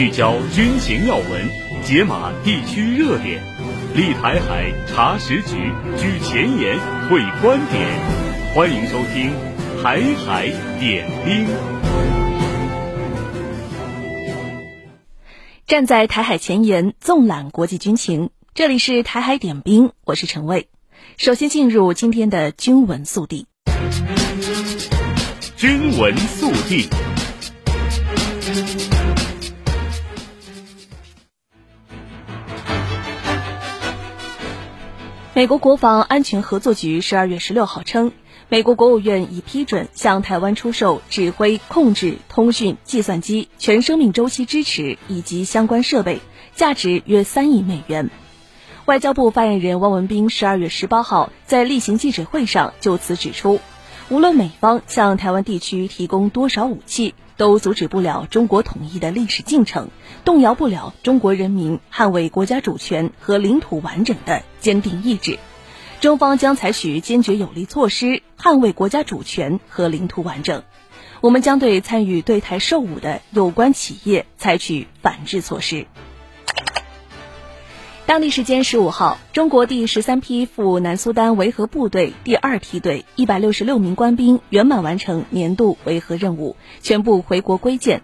聚焦军情要闻，解码地区热点，立台海查实局，居前沿会观点。欢迎收听《台海点兵》。站在台海前沿，纵览国际军情。这里是《台海点兵》，我是陈卫。首先进入今天的军文速递。军文速递。美国国防安全合作局十二月十六号称，美国国务院已批准向台湾出售指挥、控制、通讯、计算机全生命周期支持以及相关设备，价值约三亿美元。外交部发言人汪文斌十二月十八号在例行记者会上就此指出，无论美方向台湾地区提供多少武器，都阻止不了中国统一的历史进程，动摇不了中国人民捍卫国家主权和领土完整的坚定意志。中方将采取坚决有力措施，捍卫国家主权和领土完整。我们将对参与对台售武的有关企业采取反制措施。当地时间十五号，中国第十三批赴南苏丹维和部队第二梯队一百六十六名官兵圆满完成年度维和任务，全部回国归建。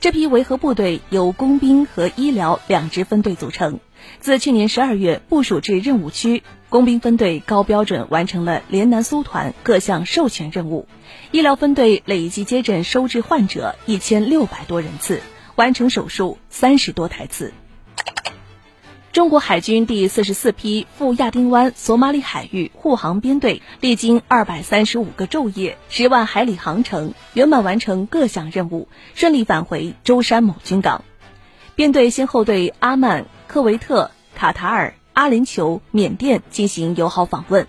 这批维和部队由工兵和医疗两支分队组成。自去年十二月部署至任务区，工兵分队高标准完成了连南苏团各项授权任务，医疗分队累计接诊收治患者一千六百多人次，完成手术三十多台次。中国海军第四十四批赴亚丁湾索马里海域护航编队，历经二百三十五个昼夜、十万海里航程，圆满完成各项任务，顺利返回舟山某军港。编队先后对阿曼、科威特、卡塔尔、阿联酋、缅甸进行友好访问。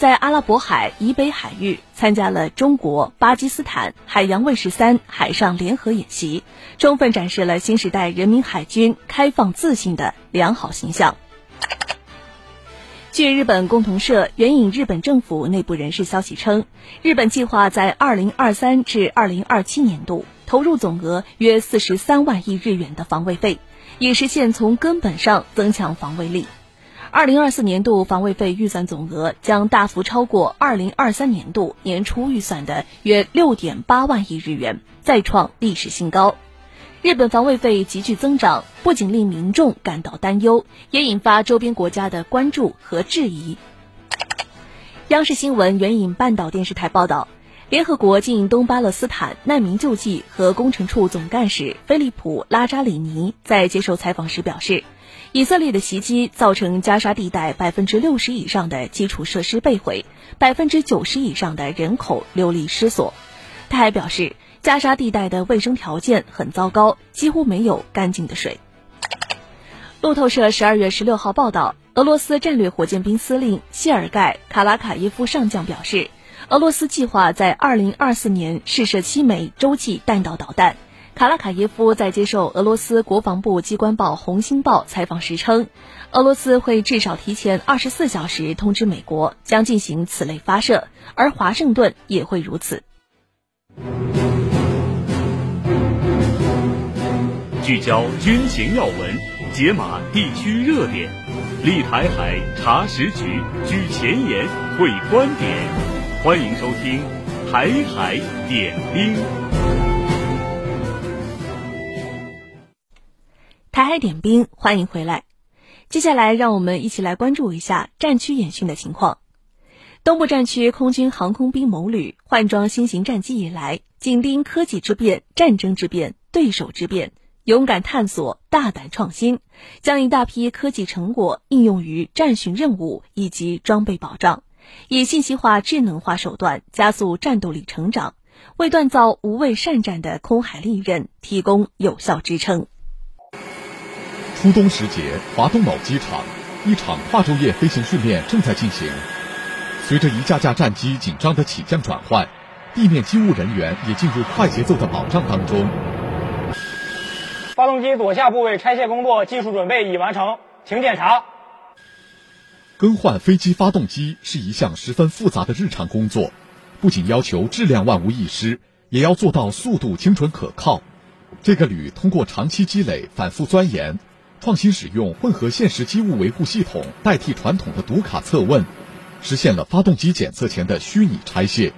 在阿拉伯海以北海域参加了中国、巴基斯坦海洋卫士三海上联合演习，充分展示了新时代人民海军开放自信的良好形象。据日本共同社援引日本政府内部人士消息称，日本计划在二零二三至二零二七年度投入总额约四十三万亿日元的防卫费，以实现从根本上增强防卫力。二零二四年度防卫费预算总额将大幅超过二零二三年度年初预算的约六点八万亿日元，再创历史新高。日本防卫费急剧增长，不仅令民众感到担忧，也引发周边国家的关注和质疑。央视新闻援引半岛电视台报道，联合国近东巴勒斯坦难民救济和工程处总干事菲利普·拉扎里尼在接受采访时表示。以色列的袭击造成加沙地带百分之六十以上的基础设施被毁，百分之九十以上的人口流离失所。他还表示，加沙地带的卫生条件很糟糕，几乎没有干净的水。路透社十二月十六号报道，俄罗斯战略火箭兵司令谢尔盖·卡拉卡耶夫上将表示，俄罗斯计划在二零二四年试射七枚洲际弹道导弹。卡拉卡耶夫在接受俄罗斯国防部机关报《红星报》采访时称，俄罗斯会至少提前二十四小时通知美国将进行此类发射，而华盛顿也会如此。聚焦军情要闻，解码地区热点，立台海查实局，举前沿会观点。欢迎收听《台海点兵》。台海点兵，欢迎回来。接下来，让我们一起来关注一下战区演训的情况。东部战区空军航空兵某旅换装新型战机以来，紧盯科技之变、战争之变、对手之变，勇敢探索、大胆创新，将一大批科技成果应用于战训任务以及装备保障，以信息化、智能化手段加速战斗力成长，为锻造无畏善战的空海利刃提供有效支撑。初冬时节，华东某机场，一场跨昼夜飞行训练正在进行。随着一架架战机紧张的起降转换，地面机务人员也进入快节奏的保障当中。发动机左下部位拆卸工作技术准备已完成，请检查。更换飞机发动机是一项十分复杂的日常工作，不仅要求质量万无一失，也要做到速度精准可靠。这个旅通过长期积累、反复钻研，创新使用混合现实机务维护系统代替传统的读卡测问，实现了发动机检测前的虚拟拆卸。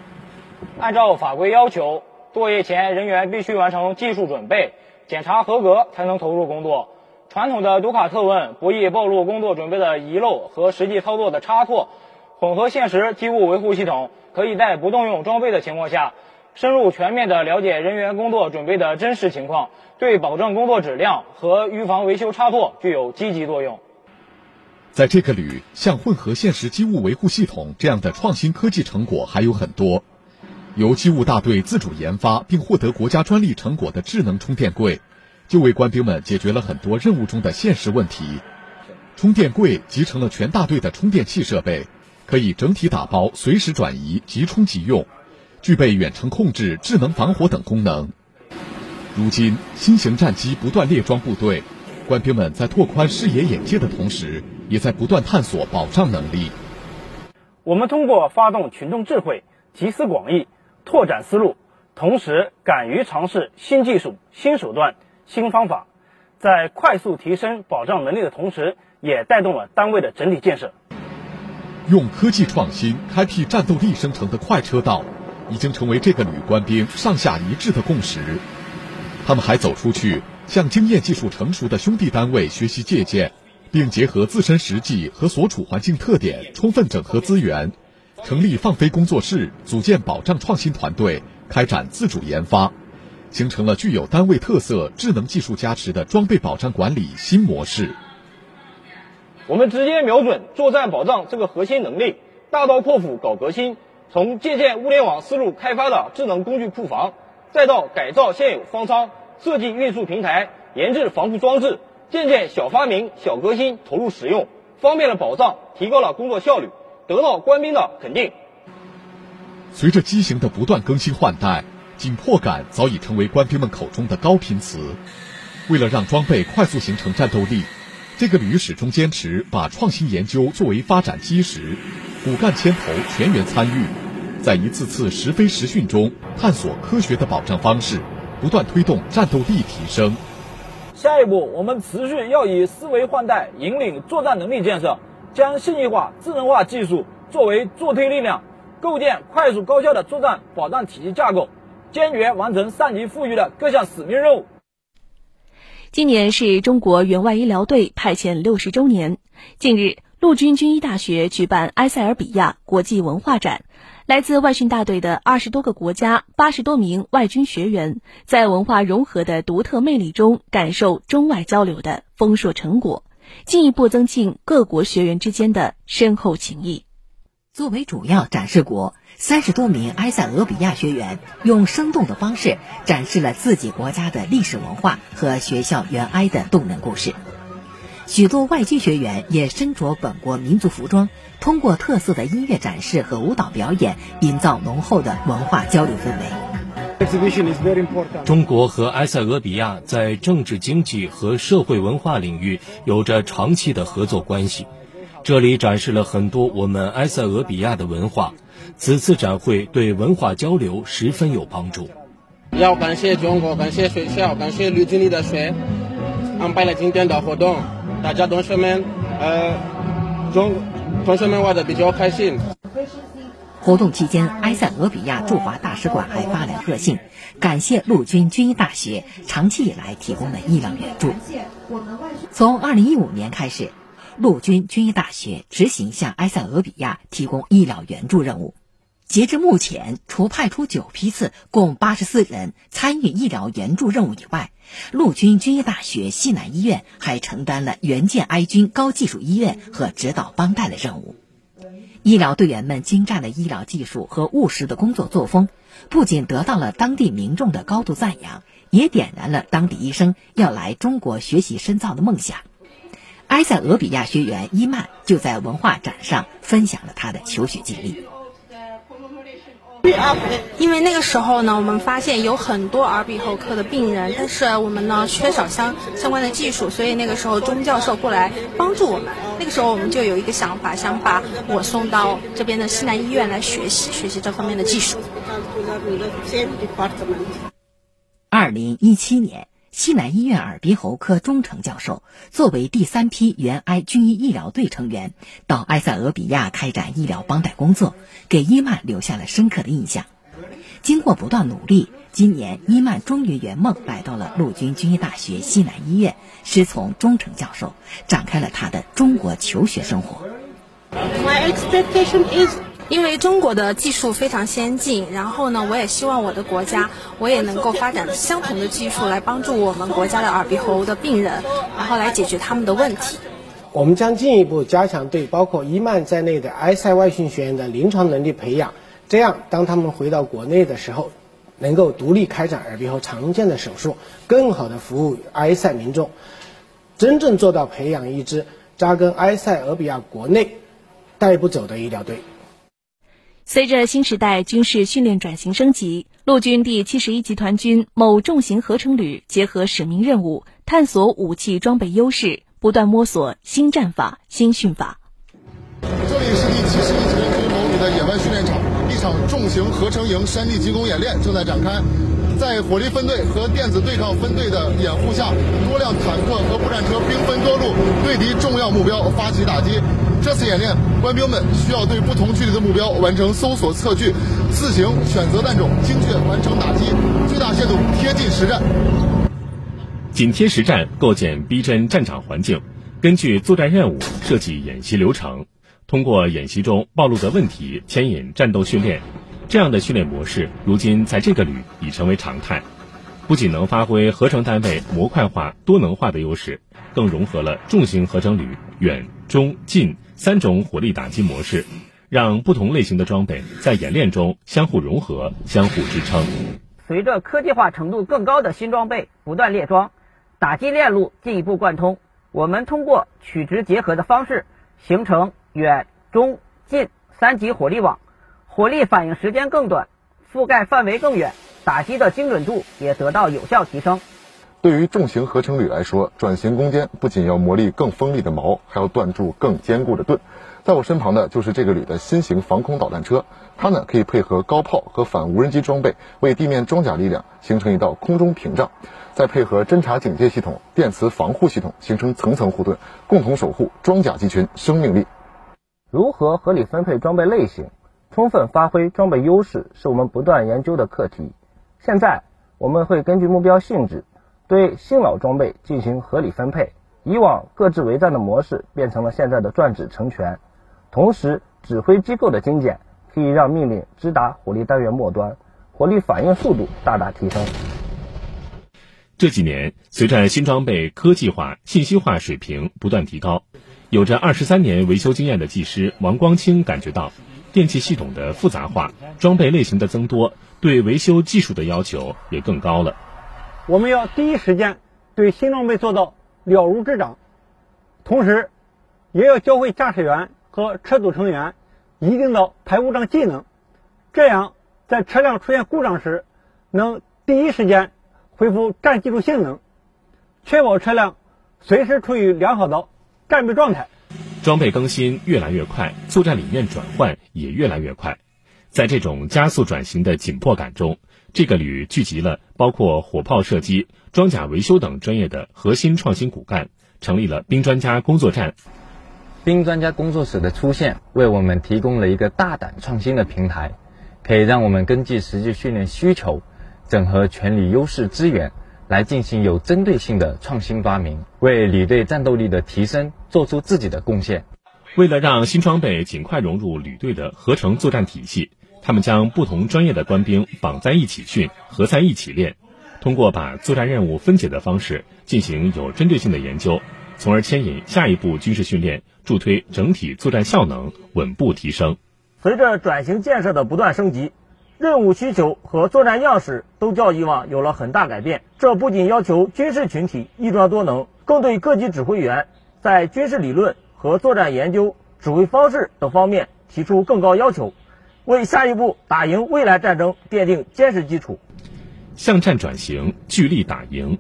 按照法规要求，作业前人员必须完成技术准备，检查合格才能投入工作。传统的读卡测问不易暴露工作准备的遗漏和实际操作的差错，混合现实机务维护系统可以在不动用装备的情况下，深入全面地了解人员工作准备的真实情况，对保证工作质量和预防维修差错具有积极作用。在这个旅，像混合现实机务维护系统这样的创新科技成果还有很多。由机务大队自主研发并获得国家专利成果的智能充电柜。就为官兵们解决了很多任务中的现实问题。充电柜集成了全大队的充电器设备，可以整体打包、随时转移、即充即用，具备远程控制、智能防火等功能。如今，新型战机不断列装部队，官兵们在拓宽视野眼界的同时，也在不断探索保障能力。我们通过发动群众智慧，集思广益，拓展思路，同时敢于尝试新技术、新手段。新方法，在快速提升保障能力的同时，也带动了单位的整体建设。用科技创新开辟战斗力生成的快车道，已经成为这个旅官兵上下一致的共识。他们还走出去，向经验技术成熟的兄弟单位学习借鉴，并结合自身实际和所处环境特点，充分整合资源，成立放飞工作室，组建保障创新团队，开展自主研发。形成了具有单位特色、智能技术加持的装备保障管理新模式。我们直接瞄准作战保障这个核心能力，大刀阔斧搞革新。从借鉴物联网思路开发的智能工具库房，再到改造现有方舱，设计运输平台，研制防护装置，件件小发明、小革新投入使用，方便了保障，提高了工作效率，得到官兵的肯定。随着机型的不断更新换代。紧迫感早已成为官兵们口中的高频词。为了让装备快速形成战斗力，这个旅始终坚持把创新研究作为发展基石，骨干牵头，全员参与，在一次次实飞实训中探索科学的保障方式，不断推动战斗力提升。下一步，我们持续要以思维换代引领作战能力建设，将信息化、智能化技术作为助推力量，构建快速高效的作战保障体系架构。坚决完成上级赋予的各项使命任务。今年是中国援外医疗队派遣六十周年。近日，陆军军医大学举办埃塞俄比亚国际文化展，来自外训大队的二十多个国家、八十多名外军学员，在文化融合的独特魅力中，感受中外交流的丰硕成果，进一步增进各国学员之间的深厚情谊。作为主要展示国，三十多名埃塞俄比亚学员用生动的方式展示了自己国家的历史文化和学校援埃的动人故事。许多外籍学员也身着本国民族服装，通过特色的音乐展示和舞蹈表演，营造浓厚的文化交流氛围。中国和埃塞俄比亚在政治、经济和社会文化领域有着长期的合作关系。这里展示了很多我们埃塞俄比亚的文化，此次展会对文化交流十分有帮助。要感谢中国，感谢学校，感谢旅军力的学安排了今天的活动，大家同学们，呃，中同学们玩的比较开心。活动期间，埃塞俄比亚驻华大使馆还发来贺信，感谢陆军军医大学长期以来提供的医疗援助。从二零一五年开始。陆军军医大学执行向埃塞俄比亚提供医疗援助任务，截至目前，除派出九批次，共八十四人参与医疗援助任务以外，陆军军医大学西南医院还承担了援建埃军高技术医院和指导帮带的任务。医疗队员们精湛的医疗技术和务实的工作作风，不仅得到了当地民众的高度赞扬，也点燃了当地医生要来中国学习深造的梦想。埃塞俄比亚学员伊曼就在文化展上分享了他的求学经历。因为那个时候呢，我们发现有很多耳鼻喉科的病人，但是我们呢缺少相相关的技术，所以那个时候钟教授过来帮助我们。那个时候我们就有一个想法，想把我送到这边的西南医院来学习学习这方面的技术。二零一七年，西南医院耳鼻喉科钟成教授作为第三批援埃军医医疗队成员，到埃塞俄比亚开展医疗帮带工作，给伊曼留下了深刻的印象。经过不断努力，今年伊曼终于圆梦，来到了陆军军医大学西南医院，师从钟成教授，展开了他的中国求学生活。My expectation is 因为中国的技术非常先进，然后呢，我也希望我的国家，我也能够发展相同的技术来帮助我们国家的耳鼻喉的病人，然后来解决他们的问题。我们将进一步加强对包括伊曼在内的埃塞外训学员的临床能力培养，这样当他们回到国内的时候，能够独立开展耳鼻喉常见的手术，更好的服务埃塞民众，真正做到培养一支扎根埃塞俄比亚国内带不走的医疗队。随着新时代军事训练转型升级，陆军第七十一集团军某重型合成旅结合使命任务，探索武器装备优势，不断摸索新战法、新训法。这里是第七十一集团军某旅的野外训练场，一场重型合成营山地急攻演练正在展开。在火力分队和电子对抗分队的掩护下，多辆坦克和步战车兵分多路，对敌重要目标发起打击。这次演练，官兵们需要对不同距离的目标完成搜索测距，自行选择弹种，精确完成打击，最大限度贴近实战。紧贴实战，构建逼真战场环境，根据作战任务设计演习流程，通过演习中暴露的问题牵引战斗训练。这样的训练模式，如今在这个旅已成为常态，不仅能发挥合成单位模块化、多能化的优势，更融合了重型合成旅远、中、近三种火力打击模式，让不同类型的装备在演练中相互融合、相互支撑。随着科技化程度更高的新装备不断列装，打击链路进一步贯通，我们通过取直结合的方式，形成远、中、近三级火力网。火力反应时间更短，覆盖范围更远，打击的精准度也得到有效提升。对于重型合成旅来说，转型攻坚不仅要磨砺更锋利的矛，还要锻铸更坚固的盾。在我身旁的就是这个旅的新型防空导弹车，它呢可以配合高炮和反无人机装备，为地面装甲力量形成一道空中屏障，再配合侦察警戒系统、电磁防护系统，形成层层护盾，共同守护装甲集群生命力。如何合理分配装备类型？充分发挥装备优势是我们不断研究的课题。现在我们会根据目标性质，对新老装备进行合理分配。以往各自为战的模式变成了现在的转指成拳。同时，指挥机构的精简可以让命令直达火力单元末端，火力反应速度大大提升。这几年，随着新装备科技化、信息化水平不断提高，有着二十三年维修经验的技师王光清感觉到。电气系统的复杂化，装备类型的增多，对维修技术的要求也更高了。我们要第一时间对新装备做到了如指掌，同时，也要教会驾驶员和车组成员一定的排故障技能，这样在车辆出现故障时，能第一时间恢复战技术性能，确保车辆随时处于良好的战备状态。装备更新越来越快，作战理念转换也越来越快。在这种加速转型的紧迫感中，这个旅聚集了包括火炮射击、装甲维修等专业的核心创新骨干，成立了兵专家工作站。兵专家工作室的出现，为我们提供了一个大胆创新的平台，可以让我们根据实际训练需求，整合全旅优势资源。来进行有针对性的创新发明，为旅队战斗力的提升做出自己的贡献。为了让新装备尽快融入旅队的合成作战体系，他们将不同专业的官兵绑在一起训，合在一起练，通过把作战任务分解的方式进行有针对性的研究，从而牵引下一步军事训练，助推整体作战效能稳步提升。随着转型建设的不断升级。任务需求和作战样式都较以往有了很大改变，这不仅要求军事群体一专多能，更对各级指挥员在军事理论和作战研究、指挥方式等方面提出更高要求，为下一步打赢未来战争奠定坚实基础。向战转型，聚力打赢。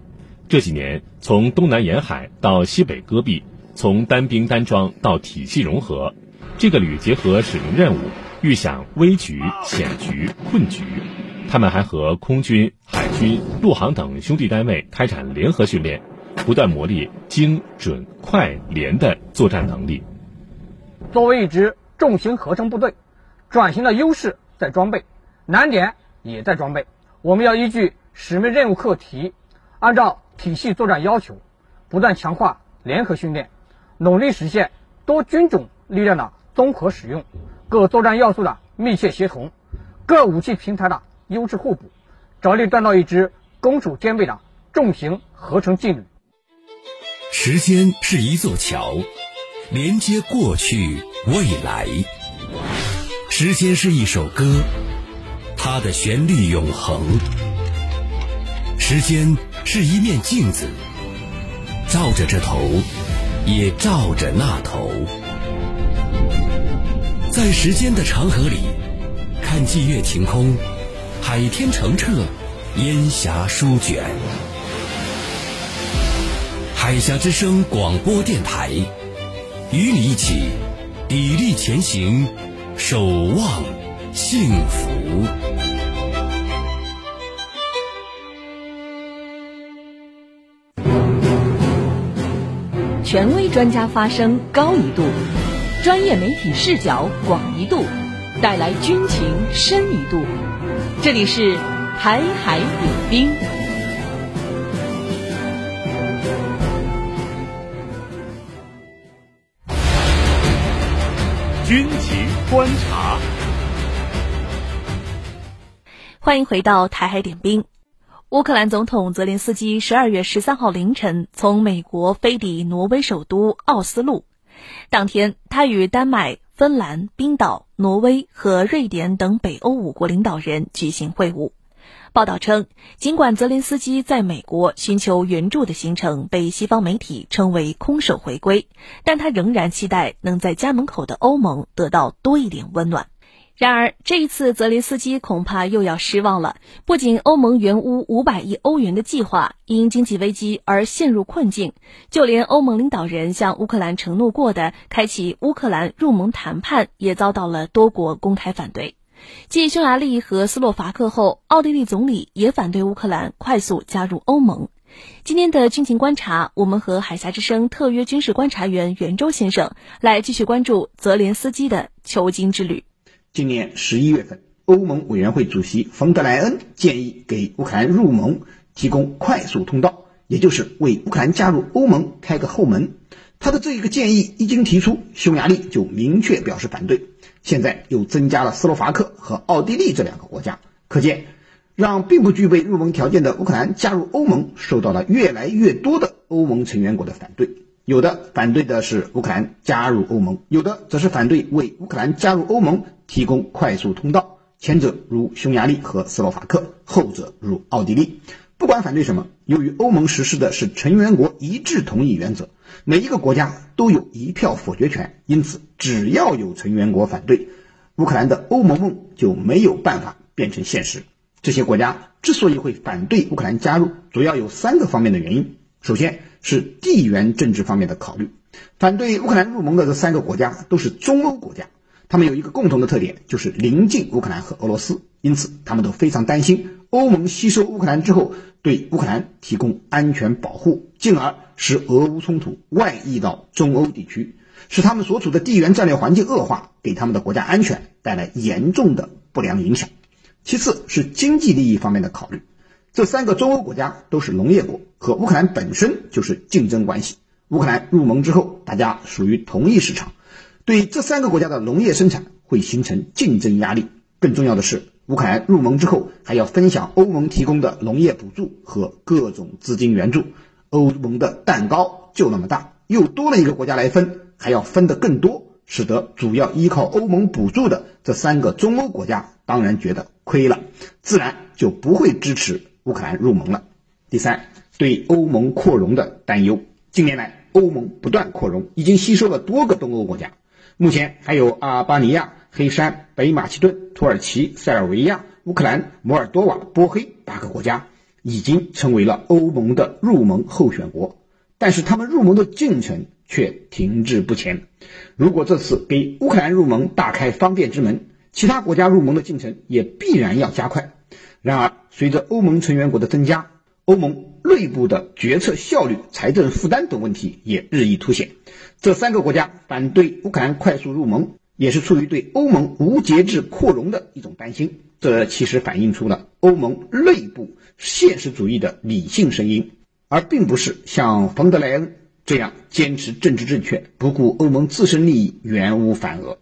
这几年，从东南沿海到西北戈壁，从单兵单装到体系融合，这个旅结合使命任务。预想危局、险局、困局，他们还和空军、海军、陆航等兄弟单位开展联合训练，不断磨砺精、准、快、连的作战能力。作为一支重型合成部队，转型的优势在装备，难点也在装备。我们要依据使命任务课题，按照体系作战要求，不断强化联合训练，努力实现多军种力量的综合使用，各作战要素的密切协同，各武器平台的优质互补，着力锻造一支攻守兼备的重型合成劲旅。时间是一座桥，连接过去未来。时间是一首歌，它的旋律永恒。时间是一面镜子，照着这头，也照着那头。在时间的长河里，看霁月晴空，海天澄澈，烟霞舒卷。海峡之声广播电台，与你一起砥砺前行，守望幸福。权威专家发声高一度，专业媒体视角广一度，带来军情深一度。这里是台海点兵。军情观察，欢迎回到台海点兵。乌克兰总统泽连斯基十二月十三号凌晨从美国飞抵挪威首都奥斯陆，当天他与丹麦、芬兰、冰岛、挪威和瑞典等北欧五国领导人举行会晤。报道称，尽管泽连斯基在美国寻求援助的行程被西方媒体称为空手回归，但他仍然期待能在家门口的欧盟得到多一点温暖。然而，这一次泽连斯基恐怕又要失望了。不仅欧盟援乌五百亿欧元的计划因经济危机而陷入困境，就连欧盟领导人向乌克兰承诺过的开启乌克兰入盟谈判，也遭到了多国公开反对。继匈牙利和斯洛伐克后，奥地利总理也反对乌克兰快速加入欧盟。今天的军情观察，我们和海峡之声特约军事观察员袁周先生来继续关注泽连斯基的求金之旅。今年十一月份，欧盟委员会主席冯德莱恩建议给乌克兰入盟提供快速通道，也就是为乌克兰加入欧盟开个后门。他的这一个建议一经提出，匈牙利就明确表示反对。现在又增加了斯洛伐克和奥地利这两个国家，可见让并不具备入盟条件的乌克兰加入欧盟，受到了越来越多的欧盟成员国的反对。有的反对的是乌克兰加入欧盟，有的则是反对为乌克兰加入欧盟提供快速通道。前者如匈牙利和斯洛伐克，后者如奥地利。不管反对什么，由于欧盟实施的是成员国一致同意原则，每一个国家都有一票否决权，因此只要有成员国反对，乌克兰的欧盟梦就没有办法变成现实。这些国家之所以会反对乌克兰加入，主要有三个方面的原因。首先是地缘政治方面的考虑，反对乌克兰入盟的这三个国家都是中欧国家，他们有一个共同的特点，就是临近乌克兰和俄罗斯，因此他们都非常担心。欧盟吸收乌克兰之后，对乌克兰提供安全保护，进而使俄乌冲突外溢到中欧地区，使他们所处的地缘战略环境恶化，给他们的国家安全带来严重的不良影响。其次是经济利益方面的考虑，这三个中欧国家都是农业国，和乌克兰本身就是竞争关系。乌克兰入盟之后，大家属于同一市场，对这三个国家的农业生产会形成竞争压力。更重要的是。乌克兰入盟之后，还要分享欧盟提供的农业补助和各种资金援助。欧盟的蛋糕就那么大，又多了一个国家来分，还要分得更多，使得主要依靠欧盟补助的这三个中欧国家当然觉得亏了，自然就不会支持乌克兰入盟了。第三，对欧盟扩容的担忧。近年来，欧盟不断扩容，已经吸收了多个东欧国家，目前还有阿尔巴尼亚。黑山、北马其顿、土耳其、塞尔维亚、乌克兰、摩尔多瓦、波黑八个国家已经成为了欧盟的入盟候选国，但是他们入盟的进程却停滞不前。如果这次给乌克兰入盟打开方便之门，其他国家入盟的进程也必然要加快。然而，随着欧盟成员国的增加，欧盟内部的决策效率、财政负担等问题也日益凸显。这三个国家反对乌克兰快速入盟，也是出于对欧盟无节制扩容的一种担心。这其实反映出了欧盟内部现实主义的理性声音，而并不是像冯德莱恩这样坚持政治正确、不顾欧盟自身利益、援乌反俄。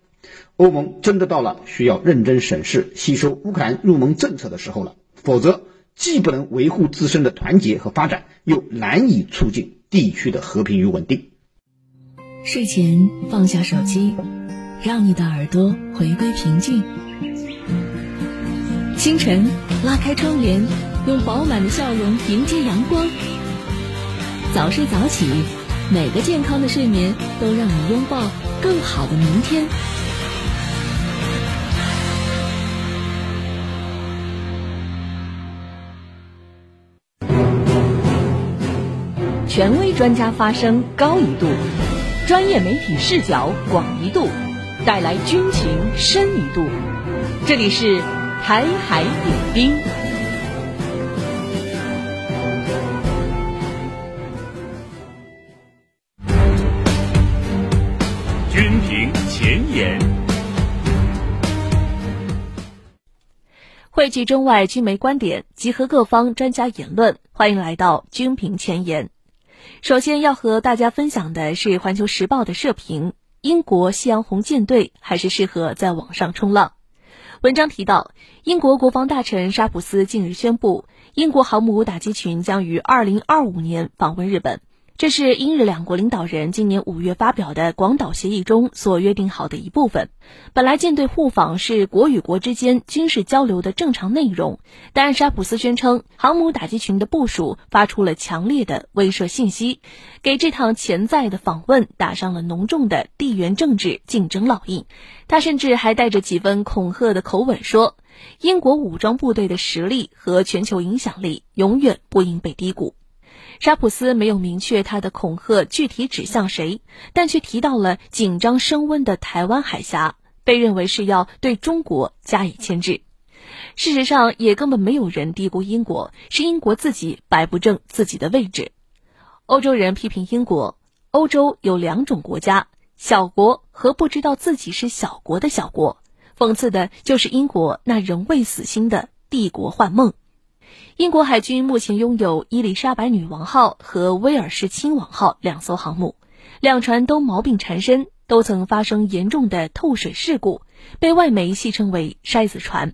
欧盟真的到了需要认真审视吸收乌克兰入盟政策的时候了，否则既不能维护自身的团结和发展，又难以促进地区的和平与稳定。睡前放下手机，让你的耳朵回归平静。清晨拉开窗帘，用饱满的笑容迎接阳光。早睡早起，每个健康的睡眠都让你拥抱更好的明天。权威专家发声高一度，专业媒体视角广一度，带来军情深一度。这里是台海点兵。军评前沿，汇聚中外军媒观点，集合各方专家言论。欢迎来到军评前沿。首先要和大家分享的是《环球时报》的社评：英国夕阳红舰队还是适合在网上冲浪。文章提到，英国国防大臣沙普斯近日宣布，英国航母打击群将于二零二五年访问日本。这是英日两国领导人今年五月发表的广岛协议中所约定好的一部分。本来舰队互访是国与国之间军事交流的正常内容，但沙普斯宣称，航母打击群的部署发出了强烈的威慑信息，给这趟潜在的访问打上了浓重的地缘政治竞争烙印。他甚至还带着几分恐吓的口吻说：“英国武装部队的实力和全球影响力永远不应被低估。”沙普斯没有明确他的恐吓具体指向谁，但却提到了紧张升温的台湾海峡，被认为是要对中国加以牵制。事实上，也根本没有人低估英国，是英国自己摆不正自己的位置。欧洲人批评英国，欧洲有两种国家：小国和不知道自己是小国的小国。讽刺的就是英国那仍未死心的帝国幻梦。英国海军目前拥有伊丽莎白女王号和威尔士亲王号两艘航母，两船都毛病缠身，都曾发生严重的透水事故，被外媒戏称为“筛子船”。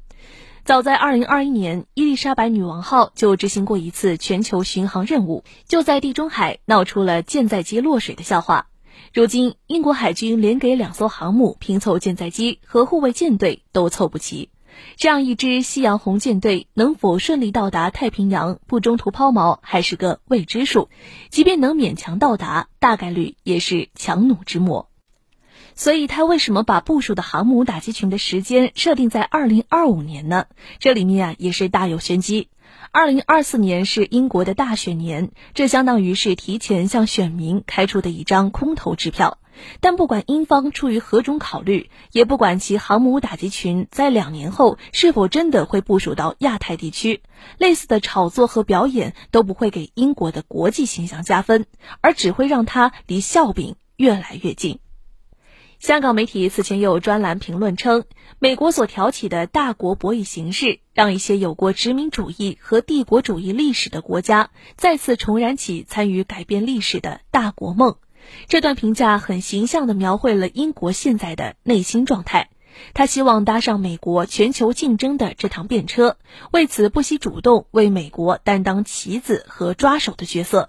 早在2021年，伊丽莎白女王号就执行过一次全球巡航任务，就在地中海闹出了舰载机落水的笑话。如今，英国海军连给两艘航母拼凑舰载机和护卫舰队都凑不齐。这样一支夕阳红舰队能否顺利到达太平洋，不中途抛锚还是个未知数。即便能勉强到达，大概率也是强弩之末。所以，他为什么把部署的航母打击群的时间设定在二零二五年呢？这里面啊也是大有玄机。二零二四年是英国的大选年，这相当于是提前向选民开出的一张空头支票。但不管英方出于何种考虑，也不管其航母打击群在两年后是否真的会部署到亚太地区，类似的炒作和表演都不会给英国的国际形象加分，而只会让它离笑柄越来越近。香港媒体此前有专栏评论称，美国所挑起的大国博弈形势，让一些有过殖民主义和帝国主义历史的国家再次重燃起参与改变历史的大国梦。这段评价很形象地描绘了英国现在的内心状态。他希望搭上美国全球竞争的这趟便车，为此不惜主动为美国担当棋子和抓手的角色。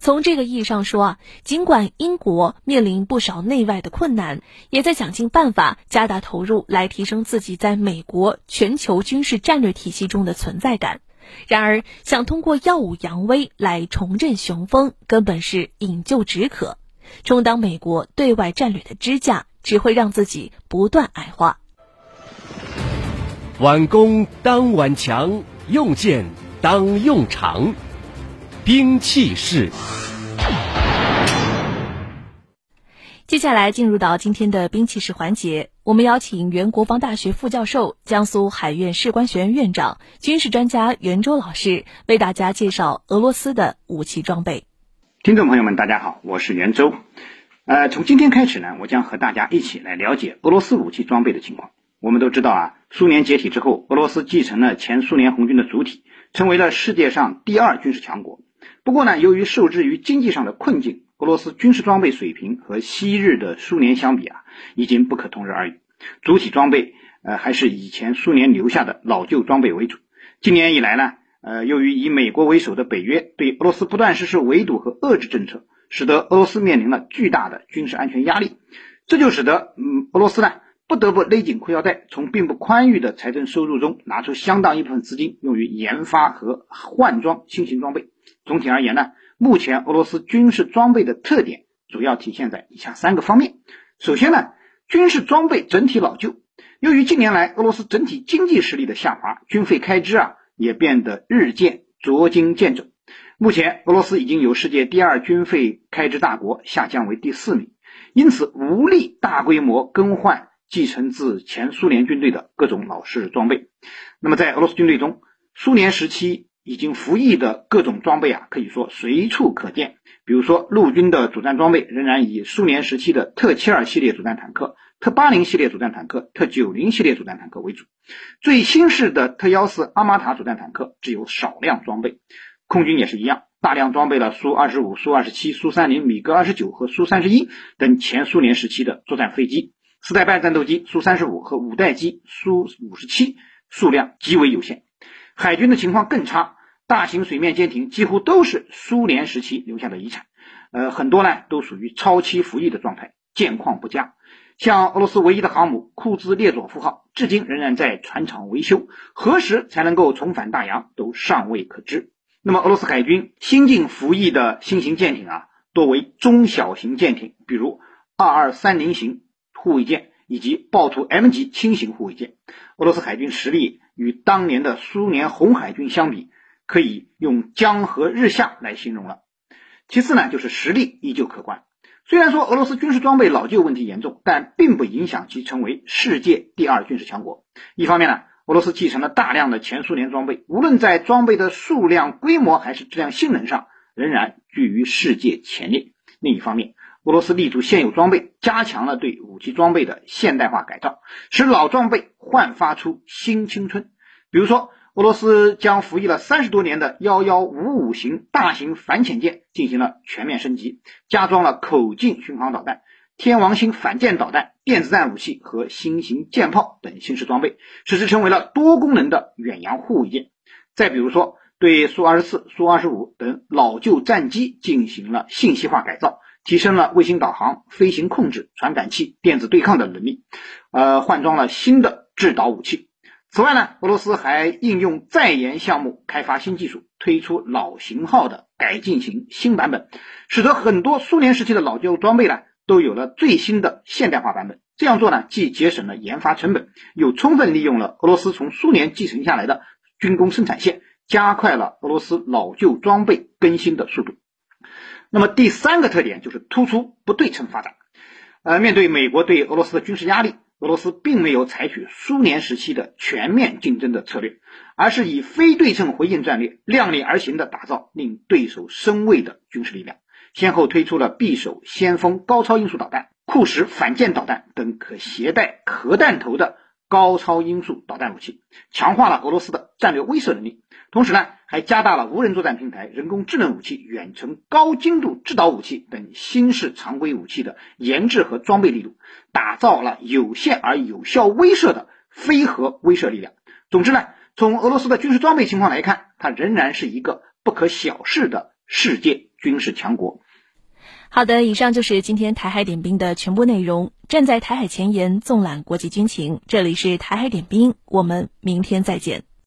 从这个意义上说啊，尽管英国面临不少内外的困难，也在想尽办法加大投入来提升自己在美国全球军事战略体系中的存在感。然而，想通过耀武扬威来重振雄风，根本是饮鸩止渴。充当美国对外战略的支架，只会让自己不断矮化。挽弓当挽强，用剑当用长，兵器式。接下来进入到今天的兵器式环节，我们邀请原国防大学副教授、江苏海院士官学院院长、军事专家袁周老师为大家介绍俄罗斯的武器装备。听众朋友们，大家好，我是袁周。呃，从今天开始呢，我将和大家一起来了解俄罗斯武器装备的情况。我们都知道啊，苏联解体之后，俄罗斯继承了前苏联红军的主体，成为了世界上第二军事强国。不过呢，由于受制于经济上的困境。俄罗斯军事装备水平和昔日的苏联相比啊，已经不可同日而语。主体装备呃还是以前苏联留下的老旧装备为主。近年以来呢，呃，由于以美国为首的北约对俄罗斯不断实施围堵和遏制政策，使得俄罗斯面临了巨大的军事安全压力。这就使得嗯俄罗斯呢不得不勒紧裤腰带，从并不宽裕的财政收入中拿出相当一部分资金，用于研发和换装新型装备。总体而言呢。目前俄罗斯军事装备的特点主要体现在以下三个方面。首先呢，军事装备整体老旧。由于近年来俄罗斯整体经济实力的下滑，军费开支啊也变得日渐捉襟见肘。目前俄罗斯已经由世界第二军费开支大国下降为第四名，因此无力大规模更换继承自前苏联军队的各种老式装备。那么在俄罗斯军队中，苏联时期。已经服役的各种装备啊，可以说随处可见。比如说，陆军的主战装备仍然以苏联时期的特七二系列主战坦克、特八零系列主战坦克、特九零系列主战坦克为主。最新式的特幺四阿玛塔主战坦克只有少量装备。空军也是一样，大量装备了苏二十五、苏二十七、苏三零、米格二十九和苏三十一等前苏联时期的作战飞机。四代半战斗机苏三十五和五代机苏五十七数量极为有限。海军的情况更差，大型水面舰艇几乎都是苏联时期留下的遗产，呃，很多呢都属于超期服役的状态，舰况不佳。像俄罗斯唯一的航母库兹列佐夫号，至今仍然在船厂维修，何时才能够重返大洋都尚未可知。那么，俄罗斯海军新进服役的新型舰艇啊，多为中小型舰艇，比如二二三零型护卫舰以及豹兔 M 级轻型护卫舰。俄罗斯海军实力。与当年的苏联红海军相比，可以用江河日下来形容了。其次呢，就是实力依旧可观。虽然说俄罗斯军事装备老旧问题严重，但并不影响其成为世界第二军事强国。一方面呢，俄罗斯继承了大量的前苏联装备，无论在装备的数量、规模还是质量、性能上，仍然居于世界前列。另一方面，俄罗斯立足现有装备，加强了对武器装备的现代化改造，使老装备焕发出新青春。比如说，俄罗斯将服役了三十多年的幺幺五五型大型反潜舰进行了全面升级，加装了口径巡航导弹、天王星反舰导弹、电子战武器和新型舰炮等新式装备，使之成为了多功能的远洋护卫舰。再比如说，对苏二十四、苏二十五等老旧战机进行了信息化改造。提升了卫星导航、飞行控制、传感器、电子对抗的能力，呃，换装了新的制导武器。此外呢，俄罗斯还应用在研项目开发新技术，推出老型号的改进型新版本，使得很多苏联时期的老旧装备呢都有了最新的现代化版本。这样做呢，既节省了研发成本，又充分利用了俄罗斯从苏联继承下来的军工生产线，加快了俄罗斯老旧装备更新的速度。那么第三个特点就是突出不对称发展。呃，面对美国对俄罗斯的军事压力，俄罗斯并没有采取苏联时期的全面竞争的策略，而是以非对称回应战略，量力而行的打造令对手生畏的军事力量。先后推出了匕首先锋高超音速导弹、库什反舰导弹等可携带核弹头的高超音速导弹武器，强化了俄罗斯的战略威慑能力。同时呢，还加大了无人作战平台、人工智能武器、远程高精度制导武器等新式常规武器的研制和装备力度，打造了有限而有效威慑的非核威慑力量。总之呢，从俄罗斯的军事装备情况来看，它仍然是一个不可小视的世界军事强国。好的，以上就是今天台海点兵的全部内容。站在台海前沿，纵览国际军情，这里是台海点兵，我们明天再见。